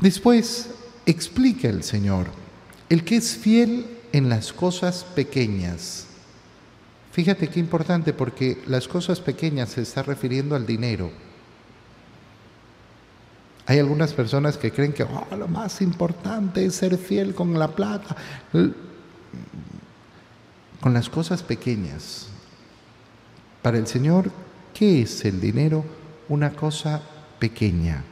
Después explica el Señor, el que es fiel en las cosas pequeñas. Fíjate qué importante porque las cosas pequeñas se está refiriendo al dinero. Hay algunas personas que creen que oh, lo más importante es ser fiel con la plata, con las cosas pequeñas. Para el Señor, ¿qué es el dinero? Una cosa pequeña,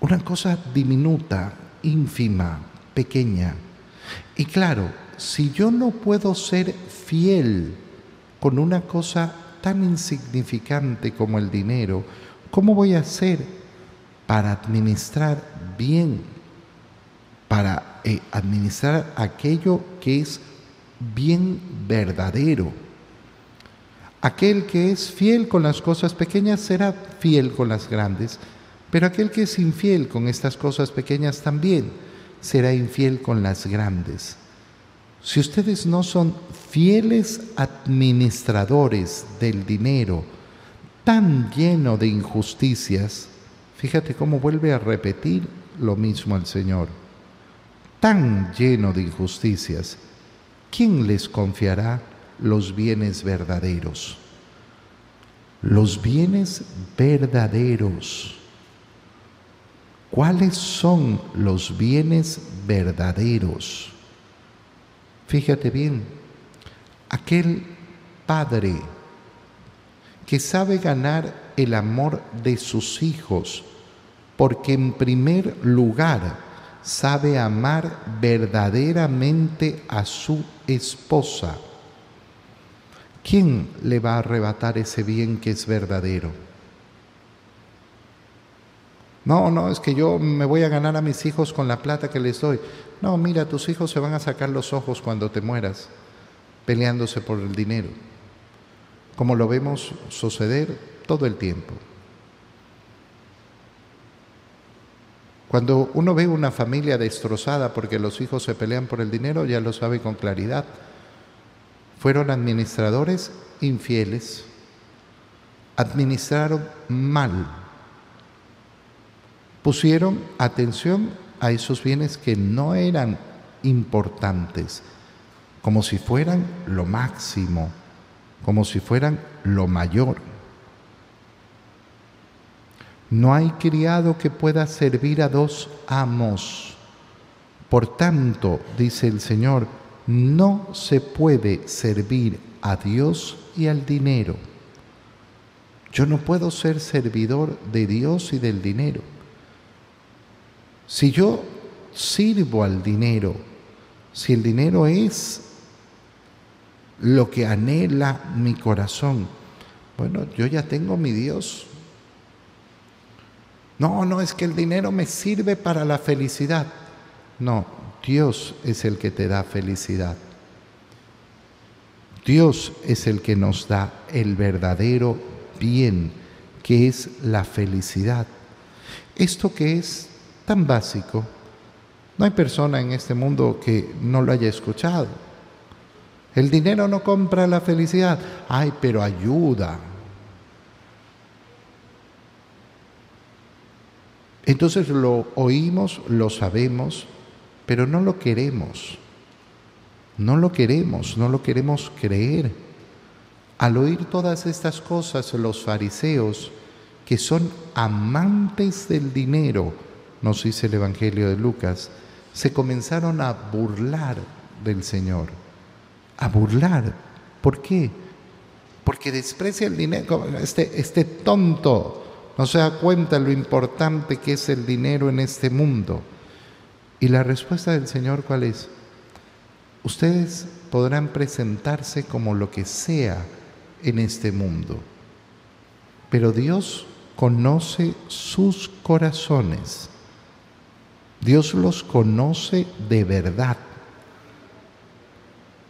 una cosa diminuta, ínfima, pequeña. Y claro, si yo no puedo ser fiel con una cosa tan insignificante como el dinero, ¿cómo voy a hacer para administrar bien, para eh, administrar aquello que es bien verdadero? Aquel que es fiel con las cosas pequeñas será fiel con las grandes, pero aquel que es infiel con estas cosas pequeñas también será infiel con las grandes. Si ustedes no son fieles administradores del dinero, tan lleno de injusticias, fíjate cómo vuelve a repetir lo mismo el Señor, tan lleno de injusticias, ¿quién les confiará los bienes verdaderos? Los bienes verdaderos. ¿Cuáles son los bienes verdaderos? Fíjate bien, aquel padre que sabe ganar el amor de sus hijos, porque en primer lugar sabe amar verdaderamente a su esposa. ¿Quién le va a arrebatar ese bien que es verdadero? No, no, es que yo me voy a ganar a mis hijos con la plata que les doy. No, mira, tus hijos se van a sacar los ojos cuando te mueras, peleándose por el dinero, como lo vemos suceder todo el tiempo. Cuando uno ve una familia destrozada porque los hijos se pelean por el dinero, ya lo sabe con claridad. Fueron administradores infieles, administraron mal, pusieron atención a esos bienes que no eran importantes, como si fueran lo máximo, como si fueran lo mayor. No hay criado que pueda servir a dos amos. Por tanto, dice el Señor, no se puede servir a Dios y al dinero. Yo no puedo ser servidor de Dios y del dinero. Si yo sirvo al dinero, si el dinero es lo que anhela mi corazón, bueno, yo ya tengo mi Dios. No, no es que el dinero me sirve para la felicidad. No, Dios es el que te da felicidad. Dios es el que nos da el verdadero bien, que es la felicidad. Esto que es tan básico, no hay persona en este mundo que no lo haya escuchado. El dinero no compra la felicidad. Ay, pero ayuda. Entonces lo oímos, lo sabemos, pero no lo queremos. No lo queremos, no lo queremos creer. Al oír todas estas cosas, los fariseos, que son amantes del dinero, nos dice el Evangelio de Lucas, se comenzaron a burlar del Señor. A burlar. ¿Por qué? Porque desprecia el dinero. Este, este tonto no se da cuenta lo importante que es el dinero en este mundo. Y la respuesta del Señor, ¿cuál es? Ustedes podrán presentarse como lo que sea en este mundo, pero Dios conoce sus corazones. Dios los conoce de verdad.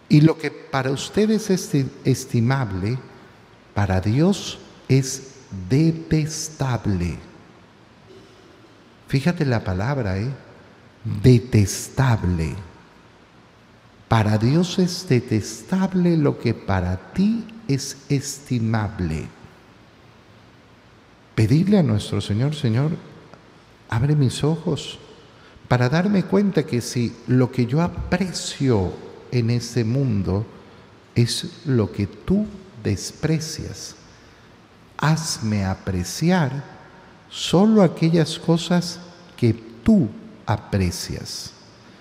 Y lo que para ustedes es estimable, para Dios es detestable. Fíjate la palabra, ¿eh? Detestable. Para Dios es detestable lo que para ti es estimable. Pedirle a nuestro Señor, Señor, abre mis ojos para darme cuenta que si lo que yo aprecio en ese mundo es lo que tú desprecias, hazme apreciar solo aquellas cosas que tú aprecias.